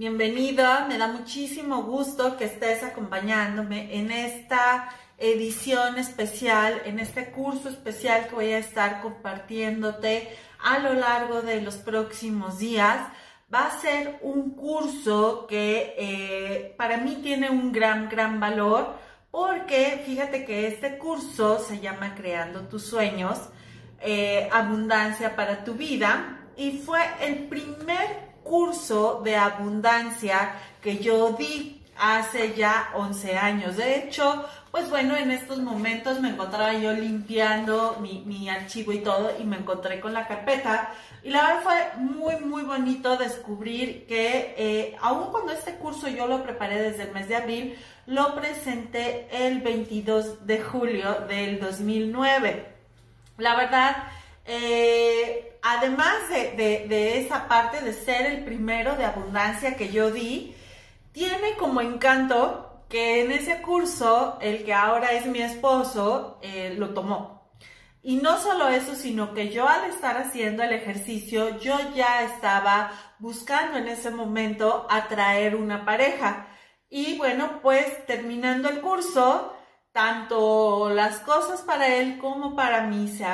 Bienvenida, me da muchísimo gusto que estés acompañándome en esta edición especial, en este curso especial que voy a estar compartiéndote a lo largo de los próximos días. Va a ser un curso que eh, para mí tiene un gran, gran valor porque fíjate que este curso se llama Creando tus sueños, eh, abundancia para tu vida y fue el primer curso de abundancia que yo di hace ya 11 años. De hecho, pues bueno, en estos momentos me encontraba yo limpiando mi, archivo y todo y me encontré con la carpeta. Y la verdad fue muy, muy bonito descubrir que eh, aun cuando este curso yo lo preparé desde el mes de abril, lo presenté el 22 de julio del 2009. La verdad, eh, además de, esa parte de ser el primero de abundancia que yo di, tiene como encanto que en ese curso el que ahora es mi esposo eh, lo tomó. Y no solo eso, sino que yo al estar haciendo el ejercicio, yo ya estaba buscando en ese momento atraer una pareja. Y bueno, pues terminando el curso, tanto las cosas para él como para mí se,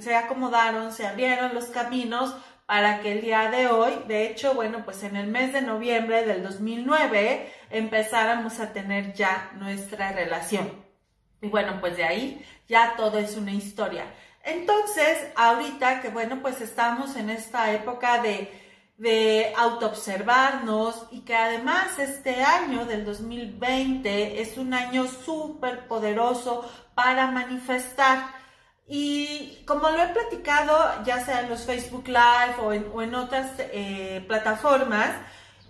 se, acomodaron, se abrieron los caminos para que el día de hoy, de hecho, bueno, pues en el mes de noviembre del 2009 empezáramos a tener ya nuestra relación. Y bueno, pues de ahí ya todo es una historia. Entonces, ahorita que bueno, pues estamos en esta época de de autoobservarnos y que además este año del 2020 es un año súper poderoso para manifestar. Y como lo he platicado, ya sea en los Facebook Live o en, otras eh, plataformas,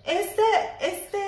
este, este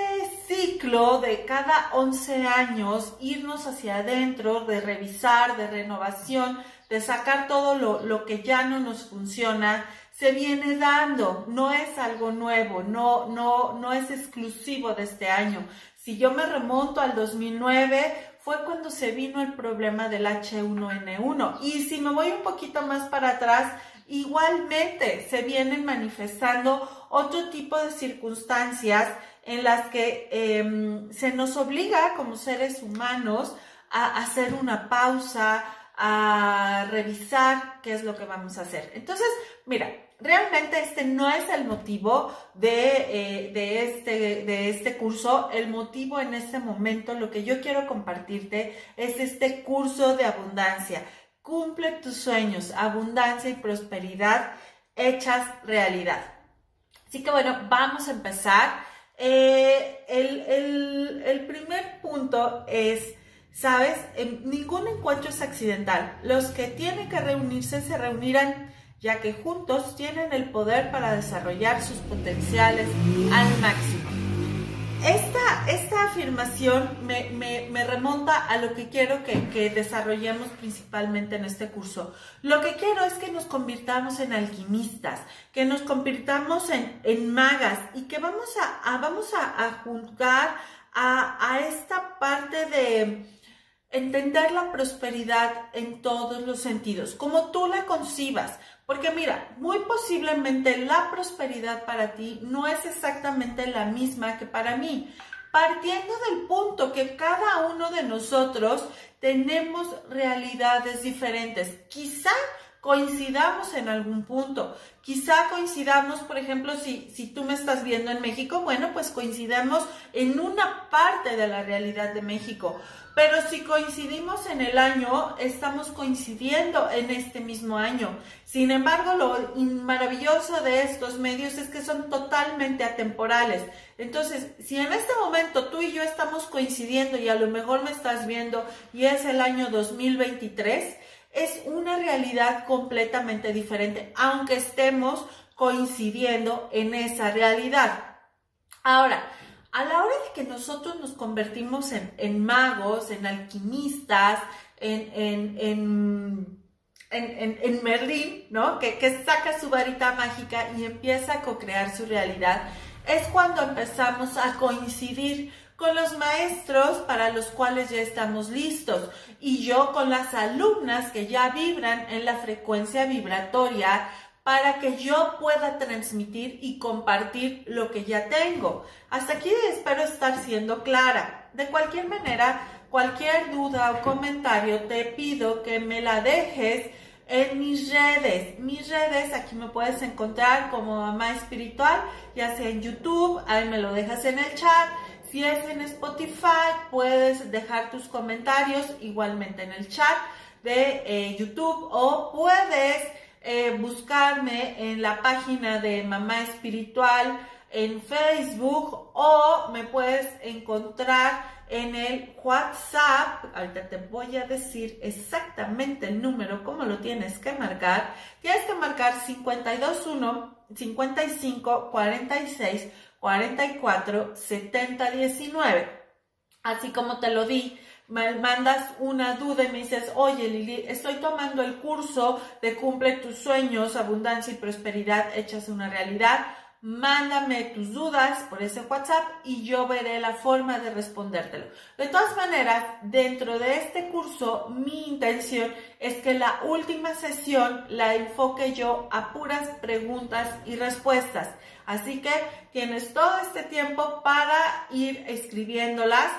ciclo de cada 11 años, irnos hacia adentro, de revisar, de renovación, de sacar todo lo, lo que ya no nos funciona, se viene dando, no es algo nuevo, no, no, no es exclusivo de este año. Si yo me remonto al 2009, fue cuando se vino el problema del H1N1. Y si me voy un poquito más para atrás, igualmente se vienen manifestando otro tipo de circunstancias en las que em, se nos obliga como seres humanos a hacer una pausa, a revisar qué es lo que vamos a hacer. Entonces, mira, realmente este no es el motivo de, eh, este, de este curso. El motivo en este momento, lo que yo quiero compartirte es este curso de abundancia. Cumple tus sueños, abundancia y prosperidad hechas realidad. Así que bueno, vamos a empezar. Eh, el primer punto es, ¿sabes? Ningún encuentro es accidental. Los que tienen que reunirse se reunirán ya que juntos tienen el poder para desarrollar sus potenciales al máximo. Esta, esta afirmación me, remonta a lo que quiero que, desarrollemos principalmente en este curso. Lo que quiero es que nos convirtamos en alquimistas, que nos convirtamos en, magas y que vamos a, vamos a, juzgar a, a esta parte de entender la prosperidad en todos los sentidos, como tú la concibas. Porque mira, muy posiblemente la prosperidad para ti no es exactamente la misma que para mí. Partiendo del punto que cada uno de nosotros tenemos realidades diferentes. Quizá coincidamos en algún punto. Quizá coincidamos, por ejemplo, si, si tú me estás viendo en México, bueno, pues coincidamos en una parte de la realidad de México. Pero si coincidimos en el año, estamos coincidiendo en este mismo año. Sin embargo, lo maravilloso de estos medios es que son totalmente atemporales. Entonces, si en este momento tú y yo estamos coincidiendo y a lo mejor me estás viendo y es el año 2023, es una realidad completamente diferente, aunque estemos coincidiendo en esa realidad. Ahora, a la hora de que nosotros nos convertimos en, magos, en alquimistas, en, en, Merlín, ¿no? Que, que saca su varita mágica y empieza a co-crear su realidad, es cuando empezamos a coincidir con los maestros para los cuales ya estamos listos y yo con las alumnas que ya vibran en la frecuencia vibratoria para que yo pueda transmitir y compartir lo que ya tengo. Hasta aquí espero estar siendo clara. De cualquier manera, cualquier duda o comentario, te pido que me la dejes en mis redes. Mis redes, aquí me puedes encontrar como mamá espiritual, ya sea en YouTube, ahí me lo dejas en el chat. Si es en Spotify, puedes dejar tus comentarios igualmente en el chat de eh, YouTube o puedes eh, buscarme en la página de Mamá Espiritual en Facebook o me puedes encontrar en el WhatsApp. Ahorita te voy a decir exactamente el número, cómo lo tienes que marcar. Tienes que marcar 521 55 46 44 70 19. Así como te lo di, me mandas una duda y me dices, oye Lili, estoy tomando el curso de Cumple tus sueños, abundancia y prosperidad hechas una realidad mándame tus dudas por ese WhatsApp y yo veré la forma de respondértelo. De todas maneras, dentro de este curso, mi intención es que la última sesión la enfoque yo a puras preguntas y respuestas. Así que tienes todo este tiempo para ir escribiéndolas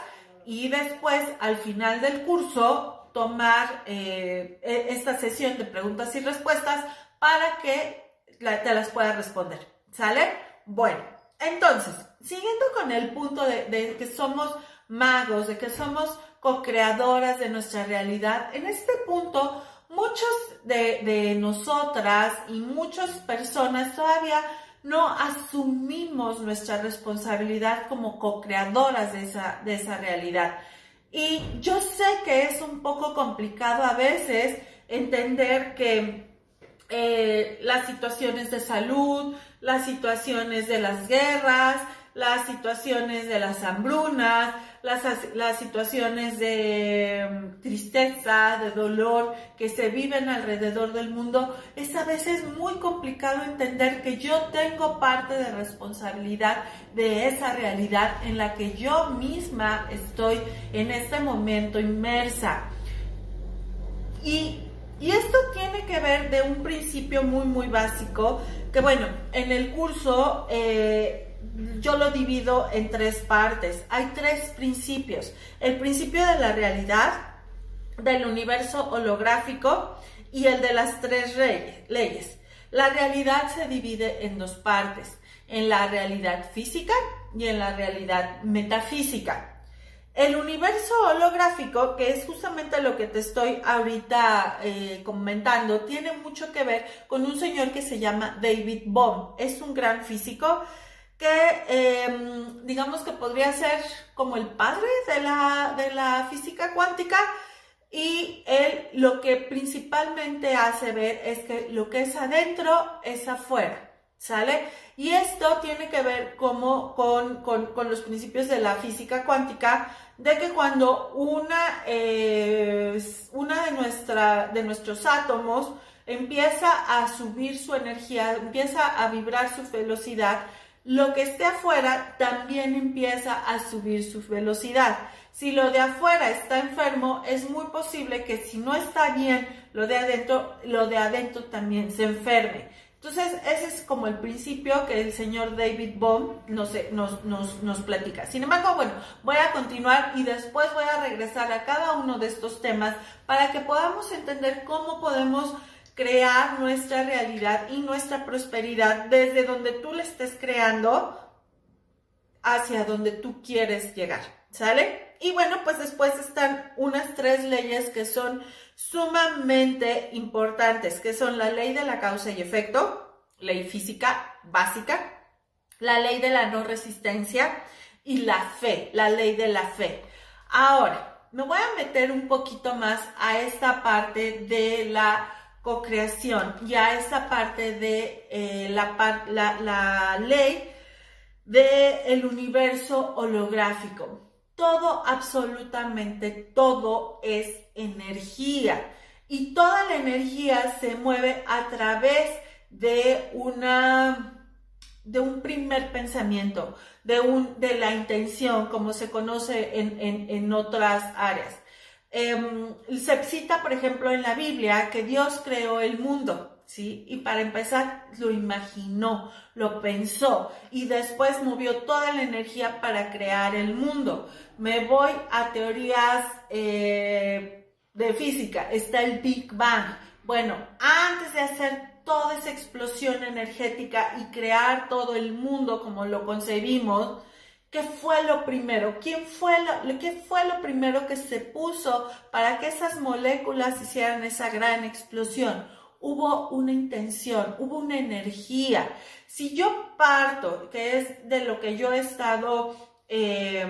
y después, al final del curso, tomar eh, e-, esta sesión de preguntas y respuestas para que te las pueda responder. ¿Sale? Bueno, entonces, siguiendo con el punto de, que somos magos, de que somos co-creadoras de nuestra realidad, en este punto muchos de, nosotras y muchas personas todavía no asumimos nuestra responsabilidad como co-creadoras de esa, de esa realidad. Y yo sé que es un poco complicado a veces entender que eh, las situaciones de salud, las situaciones de las guerras, las situaciones de las hambrunas, las, las situaciones de mm, tristeza, de dolor que se viven alrededor del mundo, es a veces muy complicado entender que yo tengo parte de responsabilidad de esa realidad en la que yo misma estoy en este momento inmersa. Y y esto tiene que ver de un principio muy, muy básico, que bueno, en el curso eh, yo lo divido en tres partes. Hay tres principios. El principio de la realidad, del universo holográfico y el de las tres leyes. La realidad se divide en dos partes, en la realidad física y en la realidad metafísica. El universo holográfico, que es justamente lo que te estoy ahorita eh, comentando, tiene mucho que ver con un señor que se llama David Bohm. Es un gran físico que em, digamos que podría ser como el padre de la, de la física cuántica y él lo que principalmente hace ver es que lo que es adentro es afuera. ¿Sale? Y esto tiene que ver como con, los principios de la física cuántica, de que cuando una, una de, nuestra, de nuestros átomos empieza a subir su energía, empieza a vibrar su velocidad, lo que esté afuera también empieza a subir su velocidad. Si lo de afuera está enfermo, es muy posible que si no está bien lo de adentro, lo de adentro también se enferme. Entonces, ese es como el principio que el señor David Bohm nos, nos, nos, platica. Sin embargo, bueno, voy a continuar y después voy a regresar a cada uno de estos temas para que podamos entender cómo podemos crear nuestra realidad y nuestra prosperidad desde donde tú le estés creando hacia donde tú quieres llegar. ¿Sale? Y bueno, pues después están unas tres leyes que son sumamente importantes, que son la ley de la causa y efecto, ley física básica, la ley de la no resistencia y la fe, la ley de la fe. Ahora, me voy a meter un poquito más a esta parte de la co-creación y a esta parte de eh, la, la, ley del universo holográfico todo, absolutamente todo es energía. Y toda la energía se mueve a través de una de un primer pensamiento, de, un, de la intención, como se conoce en, otras áreas. Em, se cita, por ejemplo, en la Biblia que Dios creó el mundo, ¿sí? Y para empezar, lo imaginó, lo pensó y después movió toda la energía para crear el mundo. Me voy a teorías eh, de física, está el Big Bang. Bueno, antes de hacer toda esa explosión energética y crear todo el mundo como lo concebimos, ¿qué fue lo primero? ¿Quién fue lo, ¿Qué fue lo primero que se puso para que esas moléculas hicieran esa gran explosión? hubo una intención, hubo una energía. Si yo parto, que es de lo que yo he estado eh,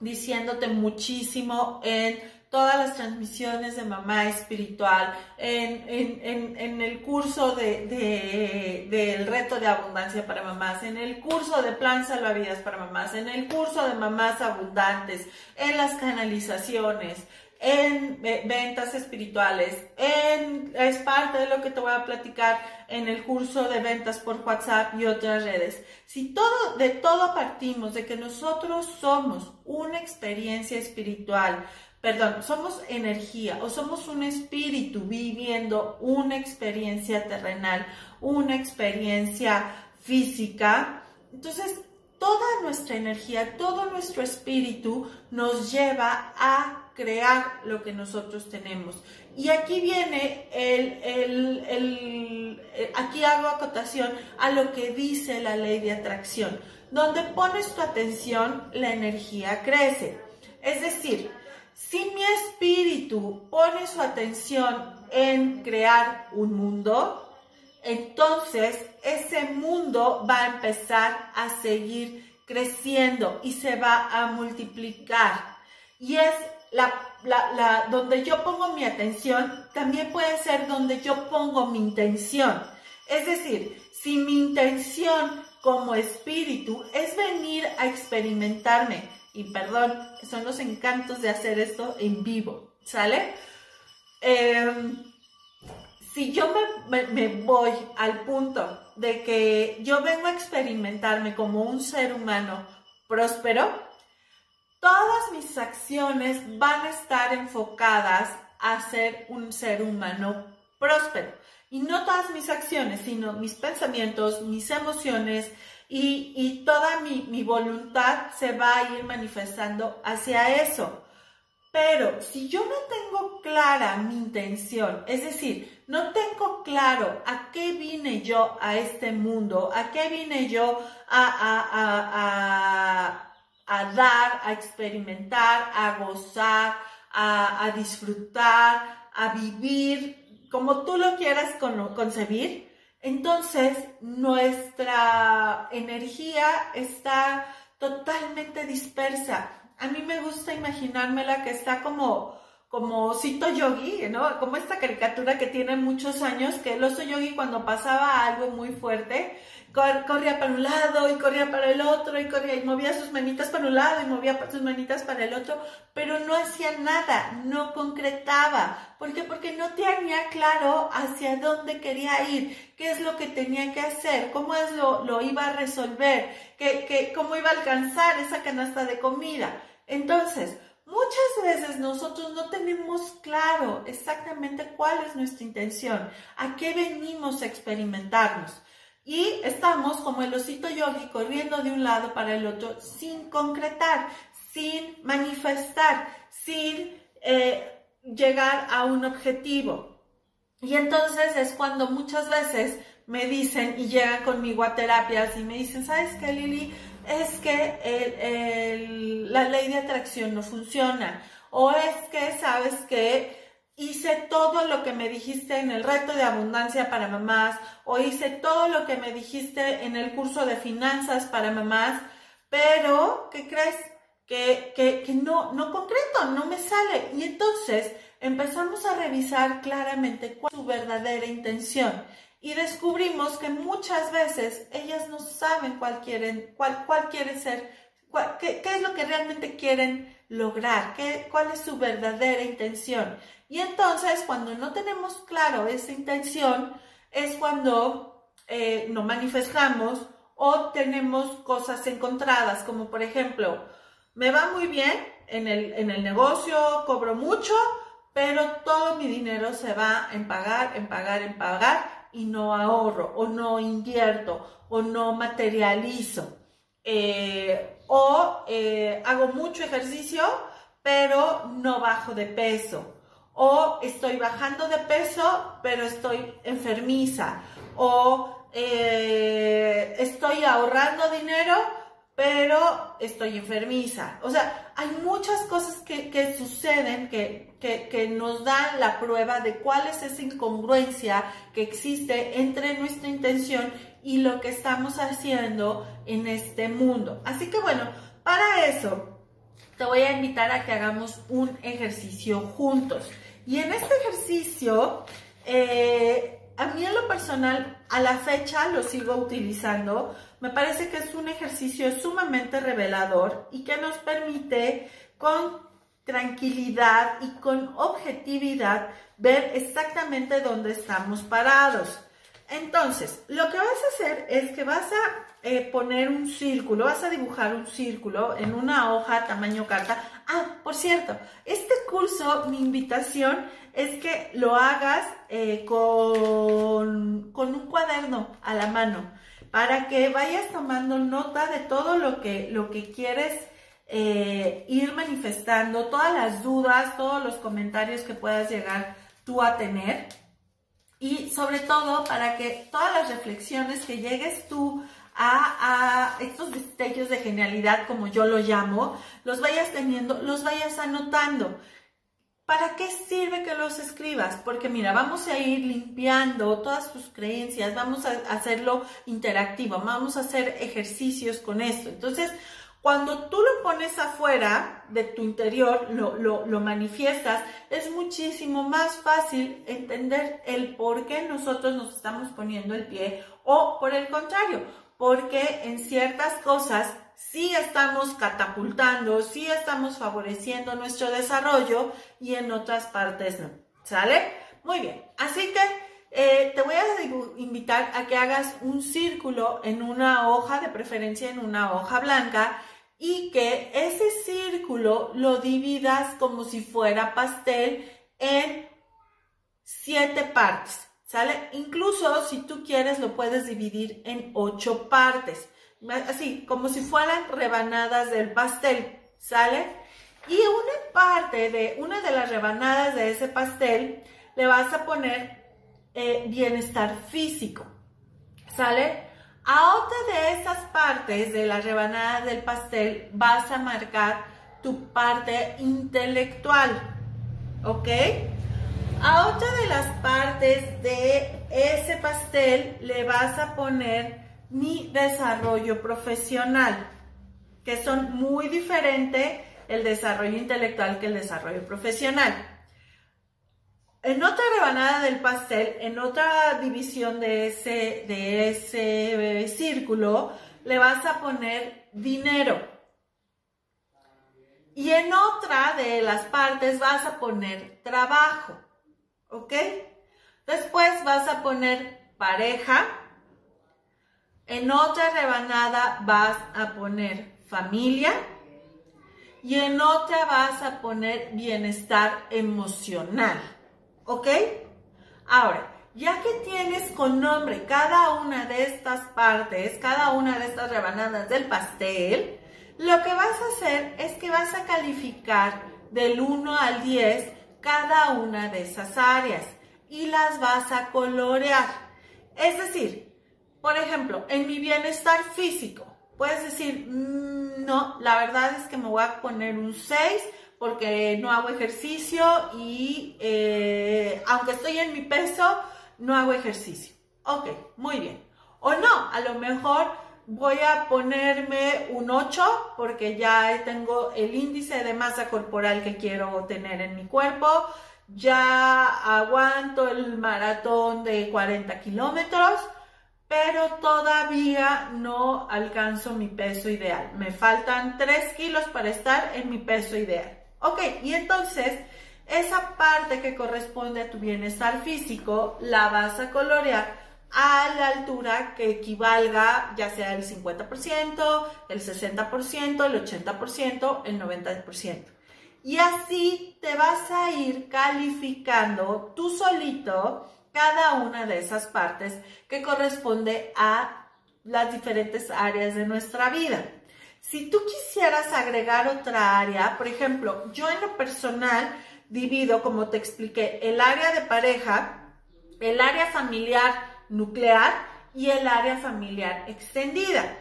diciéndote muchísimo en todas las transmisiones de mamá espiritual, en, el curso de, del reto de abundancia para mamás, en el curso de plan salvavidas para mamás, en el curso de mamás abundantes, en las canalizaciones, en ventas espirituales, en, es parte de lo que te voy a platicar en el curso de ventas por WhatsApp y otras redes. Si todo, de todo partimos, de que nosotros somos una experiencia espiritual, perdón, somos energía o somos un espíritu viviendo una experiencia terrenal, una experiencia física, entonces toda nuestra energía, todo nuestro espíritu nos lleva a crear lo que nosotros tenemos. Y aquí viene el, el, aquí hago acotación a lo que dice la ley de atracción. Donde pones tu atención, la energía crece. Es decir, si mi espíritu pone su atención en crear un mundo, entonces ese mundo va a empezar a seguir creciendo y se va a multiplicar. Y es donde yo pongo mi atención, también puede ser donde yo pongo mi intención. Es decir, si mi intención como espíritu es venir a experimentarme, y perdón, son los encantos de hacer esto en vivo, ¿sale? Em, si yo me, voy al punto de que yo vengo a experimentarme como un ser humano próspero, todas mis acciones van a estar enfocadas a ser un ser humano próspero. Y no todas mis acciones, sino mis pensamientos, mis emociones y, toda mi, mi voluntad se va a ir manifestando hacia eso. Pero si yo no tengo clara mi intención, es decir, no tengo claro a qué vine yo a este mundo, a qué vine yo a, a, a dar, a experimentar, a gozar, a, disfrutar, a vivir, como tú lo quieras concebir, entonces nuestra energía está totalmente dispersa. A mí me gusta imaginármela que está como como Cito Yogi, ¿no? Como esta caricatura que tiene muchos años, que el oso yogi cuando pasaba algo muy fuerte, corría para un lado y corría para el otro y corría y movía sus manitas para un lado y movía sus manitas para el otro, pero no hacía nada, no concretaba. ¿Por qué? Porque no tenía claro hacia dónde quería ir, qué es lo que tenía que hacer, cómo es lo, lo iba a resolver, qué, cómo iba a alcanzar esa canasta de comida. Entonces, Muchas veces nosotros no tenemos claro exactamente cuál es nuestra intención, a qué venimos a experimentarnos. Y estamos como el osito yogi corriendo de un lado para el otro sin concretar, sin manifestar, sin eh, llegar a un objetivo. Y entonces es cuando muchas veces me dicen y llegan conmigo a terapias y me dicen, ¿sabes qué, Lili? Es que la ley de atracción no funciona. O es que, ¿sabes que hice todo lo que me dijiste en el reto de abundancia para mamás o hice todo lo que me dijiste en el curso de finanzas para mamás, pero ¿qué crees? Que, que, no, no concreto, no me sale. Y entonces empezamos a revisar claramente cuál es su verdadera intención y descubrimos que muchas veces ellas no saben cuál quieren, cuál quiere ser, qué, es lo que realmente quieren lograr, qué, cuál es su verdadera intención. Y entonces, cuando no tenemos claro esa intención, es cuando eh, no manifestamos o tenemos cosas encontradas, como por ejemplo, me va muy bien en el, en el negocio, cobro mucho, pero todo mi dinero se va en pagar, en pagar, en pagar y no ahorro o no invierto o no materializo. Eh, o eh, hago mucho ejercicio, pero no bajo de peso. O estoy bajando de peso, pero estoy enfermiza. O eh, estoy ahorrando dinero, pero estoy enfermiza. O sea, hay muchas cosas que, suceden que, que, nos dan la prueba de cuál es esa incongruencia que existe entre nuestra intención y lo que estamos haciendo en este mundo. Así que bueno, para eso te voy a invitar a que hagamos un ejercicio juntos. Y en este ejercicio, eh, a mí en lo personal, a la fecha lo sigo utilizando. Me parece que es un ejercicio sumamente revelador y que nos permite con tranquilidad y con objetividad ver exactamente dónde estamos parados. Entonces, lo que vas a hacer es que vas a eh, poner un círculo, vas a dibujar un círculo en una hoja tamaño carta. Ah, por cierto, este curso, mi invitación es que lo hagas eh, con, con, un cuaderno a la mano para que vayas tomando nota de todo lo que, lo que quieres eh, ir manifestando, todas las dudas, todos los comentarios que puedas llegar tú a tener y sobre todo para que todas las reflexiones que llegues tú a, estos destellos de genialidad, como yo lo llamo, los vayas teniendo, los vayas anotando. ¿Para qué sirve que los escribas? Porque mira, vamos a ir limpiando todas tus creencias, vamos a hacerlo interactivo, vamos a hacer ejercicios con esto. Entonces, cuando tú lo pones afuera de tu interior, lo, lo, manifiestas, es muchísimo más fácil entender el por qué nosotros nos estamos poniendo el pie o por el contrario, porque en ciertas cosas sí estamos catapultando, sí estamos favoreciendo nuestro desarrollo y en otras partes no. ¿Sale? Muy bien. Así que eh, te voy a invitar a que hagas un círculo en una hoja, de preferencia en una hoja blanca, y que ese círculo lo dividas como si fuera pastel en siete partes, ¿sale? Incluso si tú quieres lo puedes dividir en ocho partes, así como si fueran rebanadas del pastel, ¿sale? Y una parte de una de las rebanadas de ese pastel le vas a poner eh, bienestar físico, ¿sale? A otra de esas partes de la rebanada del pastel vas a marcar tu parte intelectual, ¿ok? A otra de las partes de ese pastel le vas a poner mi desarrollo profesional, que son muy diferentes el desarrollo intelectual que el desarrollo profesional. En otra rebanada del pastel, en otra división de ese, de ese eh, círculo, le vas a poner dinero. Y en otra de las partes vas a poner trabajo. ¿Ok? Después vas a poner pareja. En otra rebanada vas a poner familia. Y en otra vas a poner bienestar emocional. ¿Ok? Ahora, ya que tienes con nombre cada una de estas partes, cada una de estas rebanadas del pastel, lo que vas a hacer es que vas a calificar del 1 al 10 cada una de esas áreas y las vas a colorear. Es decir, por ejemplo, en mi bienestar físico, puedes decir, mm, no, la verdad es que me voy a poner un 6 porque no hago ejercicio y eh, aunque estoy en mi peso, no hago ejercicio. Ok, muy bien. O no, a lo mejor voy a ponerme un 8 porque ya tengo el índice de masa corporal que quiero tener en mi cuerpo. Ya aguanto el maratón de 40 kilómetros, pero todavía no alcanzo mi peso ideal. Me faltan 3 kilos para estar en mi peso ideal. Ok, y entonces esa parte que corresponde a tu bienestar físico la vas a colorear a la altura que equivalga ya sea el 50%, el 60%, el 80%, el 90%. Y así te vas a ir calificando tú solito cada una de esas partes que corresponde a las diferentes áreas de nuestra vida. Si tú quisieras agregar otra área, por ejemplo, yo en lo personal divido, como te expliqué, el área de pareja, el área familiar nuclear y el área familiar extendida.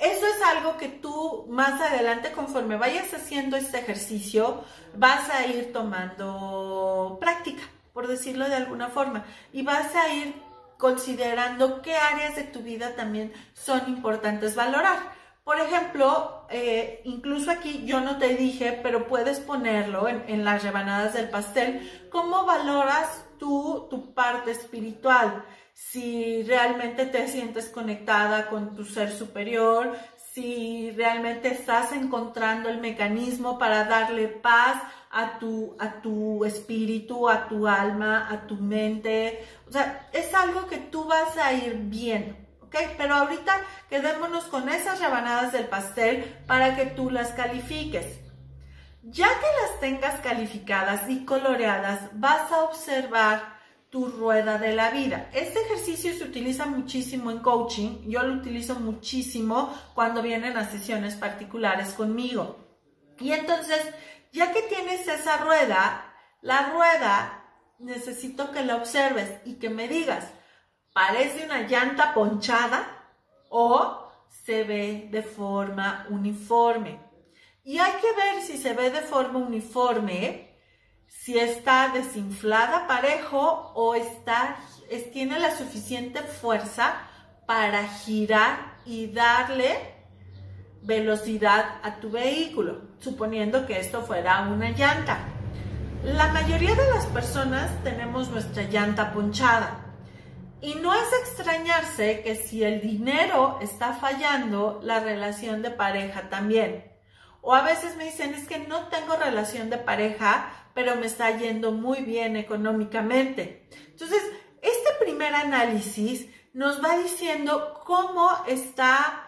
Eso es algo que tú más adelante, conforme vayas haciendo este ejercicio, vas a ir tomando práctica, por decirlo de alguna forma, y vas a ir considerando qué áreas de tu vida también son importantes valorar. Por ejemplo, eh, incluso aquí yo no te dije, pero puedes ponerlo en, las rebanadas del pastel, cómo valoras tú tu parte espiritual si realmente te sientes conectada con tu ser superior, si realmente estás encontrando el mecanismo para darle paz a tu, a tu espíritu, a tu alma, a tu mente. O sea, es algo que tú vas a ir viendo, ¿ok? Pero ahorita quedémonos con esas rebanadas del pastel para que tú las califiques. Ya que las tengas calificadas y coloreadas, vas a observar tu rueda de la vida. Este ejercicio se utiliza muchísimo en coaching, yo lo utilizo muchísimo cuando vienen a sesiones particulares conmigo. Y entonces, ya que tienes esa rueda, la rueda necesito que la observes y que me digas, ¿parece una llanta ponchada o se ve de forma uniforme? Y hay que ver si se ve de forma uniforme si está desinflada parejo o está, tiene la suficiente fuerza para girar y darle velocidad a tu vehículo, suponiendo que esto fuera una llanta. La mayoría de las personas tenemos nuestra llanta ponchada. Y no es extrañarse que si el dinero está fallando, la relación de pareja también. O a veces me dicen, es que no tengo relación de pareja, pero me está yendo muy bien económicamente. Entonces, este primer análisis nos va diciendo cómo está,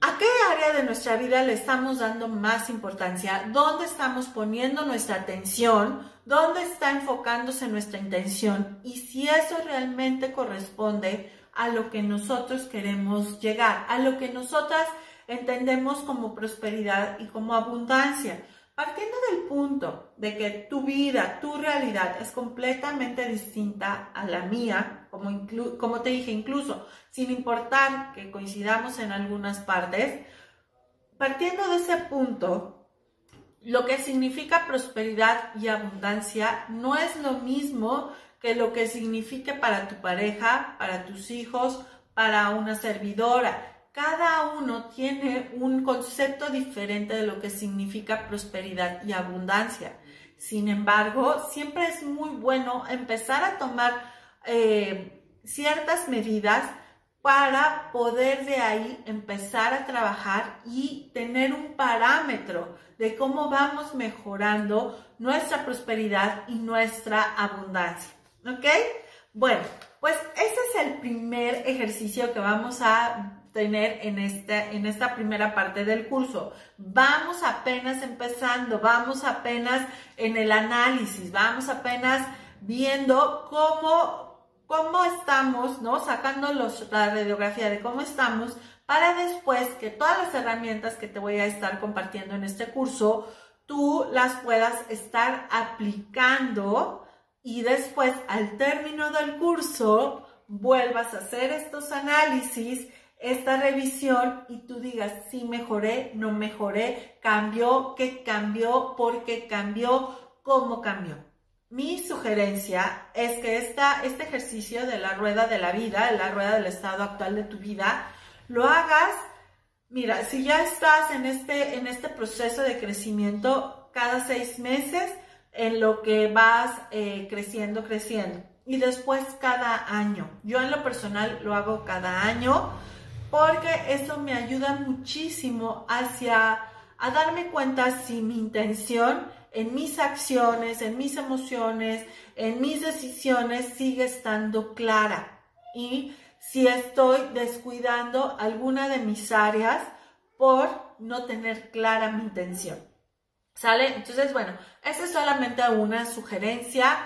a qué área de nuestra vida le estamos dando más importancia, dónde estamos poniendo nuestra atención, dónde está enfocándose nuestra intención y si eso realmente corresponde a lo que nosotros queremos llegar, a lo que nosotras entendemos como prosperidad y como abundancia. Partiendo del punto de que tu vida, tu realidad es completamente distinta a la mía, como, te dije, incluso sin importar que coincidamos en algunas partes, partiendo de ese punto, lo que significa prosperidad y abundancia no es lo mismo que lo que signifique para tu pareja, para tus hijos, para una servidora cada uno tiene un concepto diferente de lo que significa prosperidad y abundancia. Sin embargo, siempre es muy bueno empezar a tomar eh, ciertas medidas para poder de ahí empezar a trabajar y tener un parámetro de cómo vamos mejorando nuestra prosperidad y nuestra abundancia. ¿Ok? Bueno, pues ese es el primer ejercicio que vamos a tener en en esta primera parte del curso. Vamos apenas empezando, vamos apenas en el análisis, vamos apenas viendo cómo, cómo estamos, ¿no? Sacando los, la radiografía de cómo estamos para después que todas las herramientas que te voy a estar compartiendo en este curso, tú las puedas estar aplicando y después al término del curso vuelvas a hacer estos análisis esta revisión y tú digas, sí mejoré, no mejoré, cambió, qué cambió, por qué cambió, cómo cambió. Mi sugerencia es que esta, este ejercicio de la rueda de la vida, la rueda del estado actual de tu vida, lo hagas, mira, si ya estás en este, en este proceso de crecimiento cada seis meses, en lo que vas eh, creciendo, creciendo. Y después cada año. Yo en lo personal lo hago cada año porque eso me ayuda muchísimo hacia a darme cuenta si mi intención en mis acciones, en mis emociones, en mis decisiones sigue estando clara y si estoy descuidando alguna de mis áreas por no tener clara mi intención. ¿Sale? Entonces, bueno, esta es solamente una sugerencia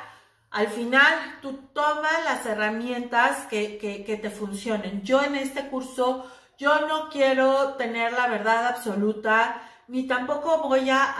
Al final, tú tomas las herramientas que, que, te funcionen. Yo en este curso, yo no quiero tener la verdad absoluta, ni tampoco voy a,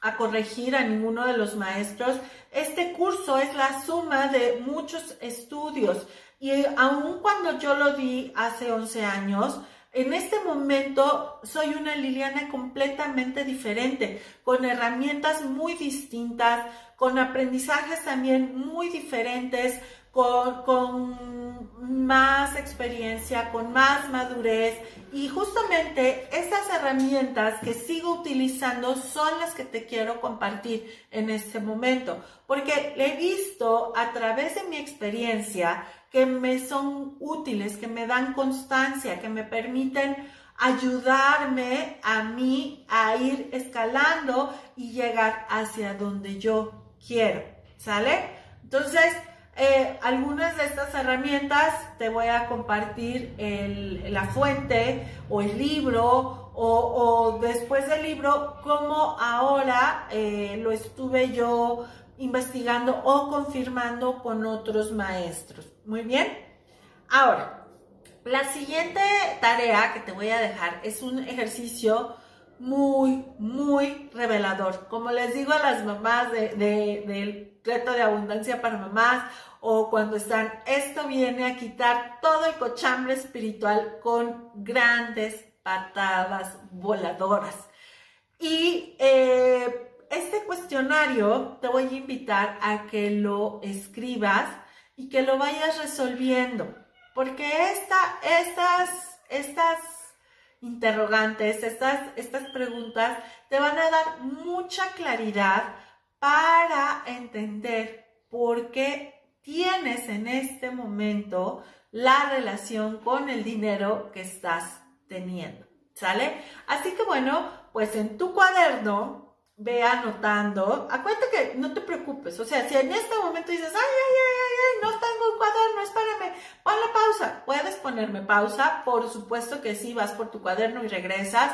a, corregir a ninguno de los maestros. Este curso es la suma de muchos estudios. Y aun cuando yo lo di hace 11 años, en este momento soy una Liliana completamente diferente, con herramientas muy distintas, con aprendizajes también muy diferentes, con, más experiencia, con más madurez. Y justamente estas herramientas que sigo utilizando son las que te quiero compartir en este momento, porque he visto a través de mi experiencia que me son útiles, que me dan constancia, que me permiten ayudarme a mí a ir escalando y llegar hacia donde yo quiero, ¿sale? Entonces, eh, algunas de estas herramientas te voy a compartir la fuente o el libro o, después del libro, como ahora eh, lo estuve yo investigando o confirmando con otros maestros. Muy bien. Ahora, la siguiente tarea que te voy a dejar es un ejercicio muy, muy revelador. Como les digo a las mamás del reto de abundancia para mamás o cuando están, esto viene a quitar todo el cochambre espiritual con grandes patadas voladoras. Y eh, este cuestionario te voy a invitar a que lo escribas y que lo vayas resolviendo, porque esta, estas, estas interrogantes, estas, estas preguntas te van a dar mucha claridad para entender por qué tienes en este momento la relación con el dinero que estás teniendo. ¿Sale? Así que bueno, pues en tu cuaderno ve anotando. Acuérdate que no te preocupes. O sea, si en este momento dices, ay, ay, ay, ay, ay, no tengo un cuaderno, espérame, la pausa. Puedes ponerme pausa. Por supuesto que sí, vas por tu cuaderno y regresas.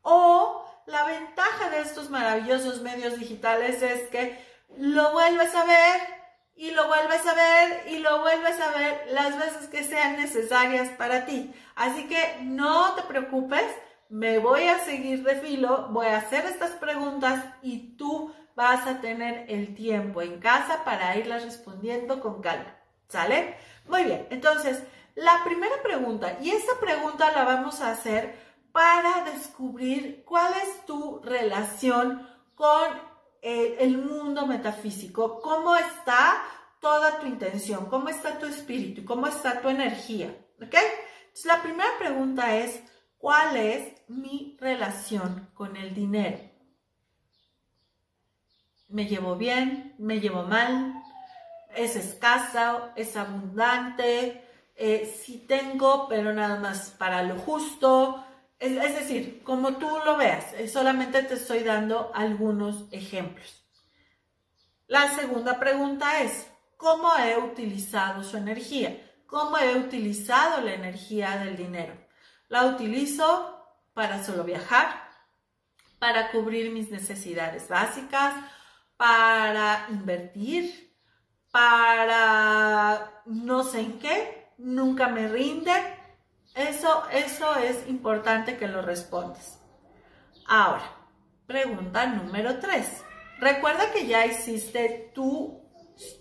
O la ventaja de estos maravillosos medios digitales es que lo vuelves a ver y lo vuelves a ver y lo vuelves a ver las veces que sean necesarias para ti. Así que no te preocupes me voy a seguir de filo, voy a hacer estas preguntas y tú vas a tener el tiempo en casa para irlas respondiendo con calma. ¿Sale? Muy bien, entonces, la primera pregunta, y esta pregunta la vamos a hacer para descubrir cuál es tu relación con el, mundo metafísico, cómo está toda tu intención, cómo está tu espíritu, cómo está tu energía. ¿Ok? La primera pregunta es, ¿Cuál es mi relación con el dinero? ¿Me llevo bien? ¿Me llevo mal? ¿Es escasa? ¿Es abundante? Eh, si tengo, pero nada más para lo justo. Es, decir, como tú lo veas, eh, solamente te estoy dando algunos ejemplos. La segunda pregunta es, ¿cómo he utilizado su energía? ¿Cómo he utilizado la energía del dinero? La utilizo para solo viajar, para cubrir mis necesidades básicas, para invertir, para no sé en qué, nunca me rinde. Eso, eso es importante que lo respondas. Ahora, pregunta número 3. Recuerda que ya hiciste tu,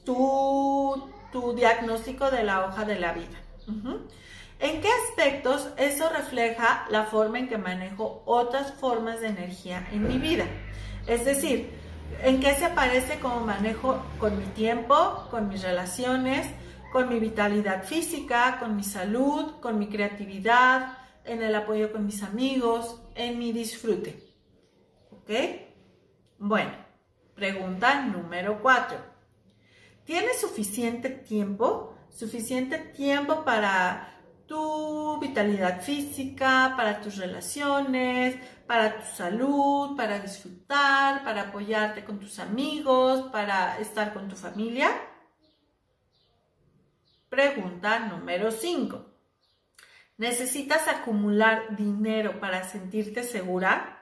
tu, tu diagnóstico de la hoja de la vida. ¿En qué aspectos eso refleja la forma en que manejo otras formas de energía en mi vida? Es decir, ¿en qué se aparece como manejo con mi tiempo, con mis relaciones, con mi vitalidad física, con mi salud, con mi creatividad, en el apoyo con mis amigos, en mi disfrute? ¿Ok? Bueno, pregunta número cuatro. ¿Tienes suficiente tiempo? ¿Suficiente tiempo para tu vitalidad física, para tus relaciones, para tu salud, para disfrutar, para apoyarte con tus amigos, para estar con tu familia. Pregunta número 5. ¿Necesitas acumular dinero para sentirte segura?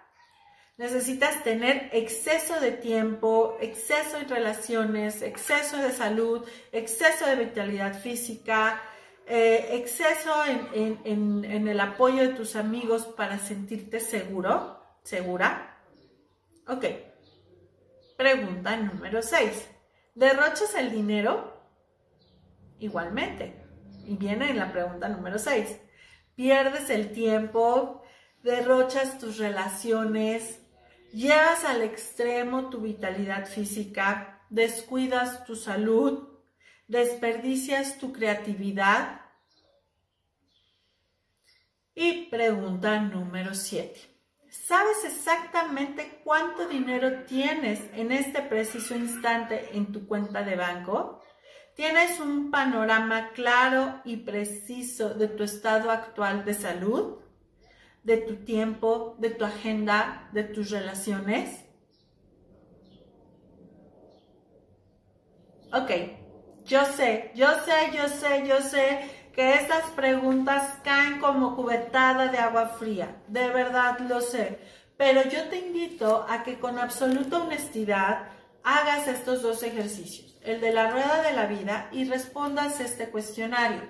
necesitas tener exceso de tiempo, exceso en relaciones, exceso de salud, exceso de vitalidad física, eh, exceso en, el apoyo de tus amigos para sentirte seguro, segura. Ok. Pregunta número 6. ¿Derrochas el dinero? Igualmente. Y viene en la pregunta número 6. ¿Pierdes el tiempo? ¿Derrochas tus relaciones? ¿Llevas al extremo tu vitalidad física? ¿Descuidas tu salud? ¿Desperdicias tu creatividad? Y pregunta número 7. ¿Sabes exactamente cuánto dinero tienes en este preciso instante en tu cuenta de banco? ¿Tienes un panorama claro y preciso de tu estado actual de salud? ¿De tu tiempo, de tu agenda, de tus relaciones? Ok, yo sé, yo sé, yo sé, yo sé que estas preguntas caen como cubetada de agua fría. De verdad lo sé. Pero yo te invito a que con absoluta honestidad hagas estos dos ejercicios, el de la rueda de la vida y respondas este cuestionario.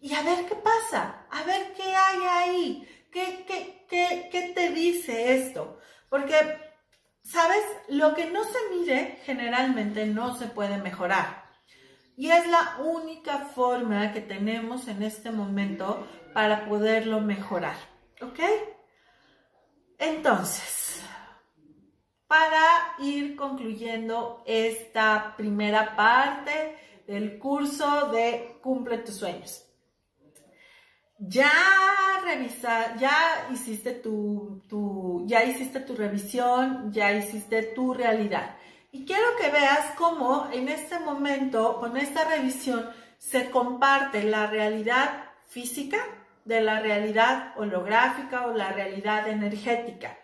Y a ver qué pasa, a ver qué hay ahí, qué, qué, qué, qué te dice esto. Porque, ¿sabes? Lo que no se mide generalmente no se puede mejorar. Y es la única forma que tenemos en este momento para poderlo mejorar. ¿Ok? Entonces, para ir concluyendo esta primera parte del curso de Cumple tus sueños. Ya revisa, ya hiciste tu, tu, ya hiciste tu revisión, ya hiciste tu realidad. Y quiero que veas cómo en este momento, con esta revisión, se comparte la realidad física de la realidad holográfica o la realidad energética.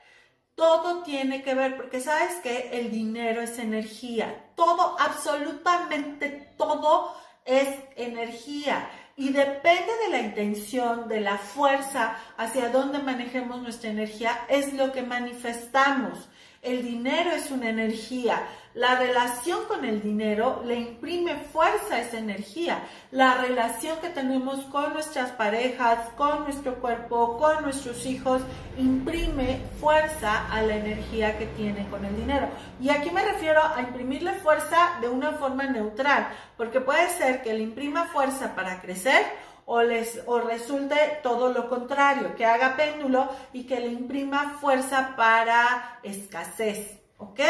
Todo tiene que ver, porque sabes que el dinero es energía. Todo, absolutamente todo es energía. Y depende de la intención, de la fuerza hacia donde manejemos nuestra energía, es lo que manifestamos. El dinero es una energía. La relación con el dinero le imprime fuerza a esa energía. La relación que tenemos con nuestras parejas, con nuestro cuerpo, con nuestros hijos, imprime fuerza a la energía que tiene con el dinero. Y aquí me refiero a imprimirle fuerza de una forma neutral, porque puede ser que le imprima fuerza para crecer o, les, o resulte todo lo contrario, que haga péndulo y que le imprima fuerza para escasez, ¿ok?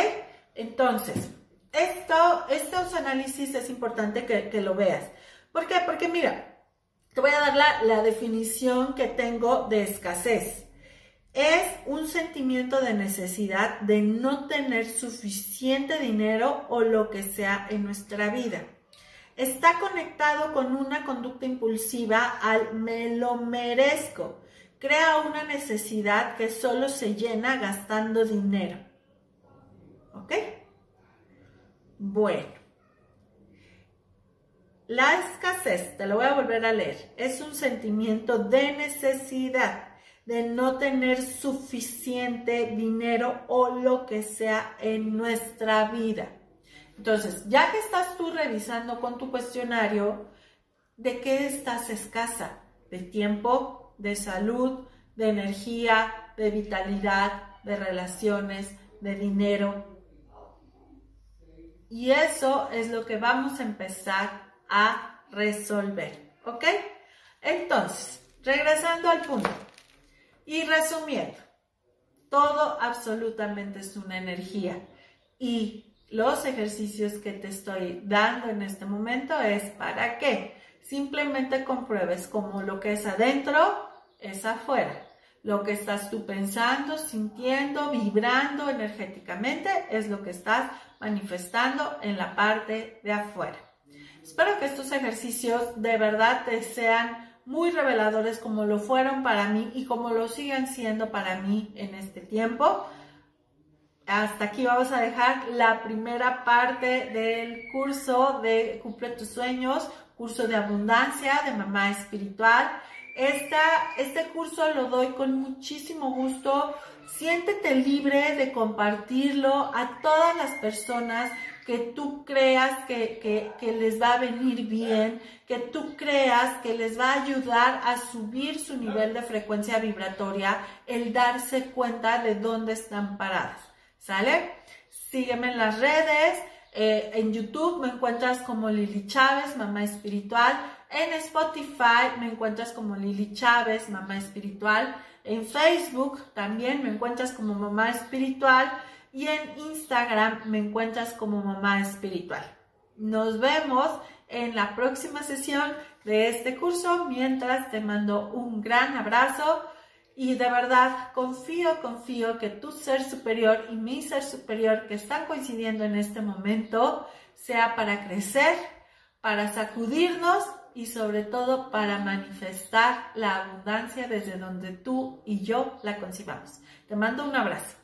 Entonces, esto, estos análisis es importante que, lo veas. ¿Por qué? Porque mira, te voy a dar la, la definición que tengo de escasez. Es un sentimiento de necesidad de no tener suficiente dinero o lo que sea en nuestra vida está conectado con una conducta impulsiva al me lo merezco. Crea una necesidad que solo se llena gastando dinero. ¿Ok? Bueno. La escasez, te lo voy a volver a leer, es un sentimiento de necesidad, de no tener suficiente dinero o lo que sea en nuestra vida. Entonces, ya que estás tú revisando con tu cuestionario, ¿de qué estás escasa? De tiempo, de salud, de energía, de vitalidad, de relaciones, de dinero. Y eso es lo que vamos a empezar a resolver. ¿Ok? Entonces, regresando al punto y resumiendo, todo absolutamente es una energía y los ejercicios que te estoy dando en este momento es para que simplemente compruebes cómo lo que es adentro es afuera. Lo que estás tú pensando, sintiendo, vibrando energéticamente es lo que estás manifestando en la parte de afuera. Espero que estos ejercicios de verdad te sean muy reveladores como lo fueron para mí y como lo siguen siendo para mí en este tiempo hasta aquí vamos a dejar la primera parte del curso de Cumple tus sueños, curso de abundancia de mamá espiritual. este curso lo doy con muchísimo gusto. Siéntete libre de compartirlo a todas las personas que tú creas que, que, les va a venir bien, que tú creas que les va a ayudar a subir su nivel de frecuencia vibratoria, el darse cuenta de dónde están parados. ¿Sale? Sígueme en las redes. Eh, en YouTube me encuentras como Lili Chávez, mamá espiritual. En Spotify me encuentras como Lili Chávez, mamá espiritual. En Facebook también me encuentras como mamá espiritual. Y en Instagram me encuentras como mamá espiritual. Nos vemos en la próxima sesión de este curso. Mientras te mando un gran abrazo y de verdad confío, confío que tu ser superior y mi ser superior que están coincidiendo en este momento sea para crecer, para sacudirnos y sobre todo para manifestar la abundancia desde donde tú y yo la concibamos. Te mando un abrazo.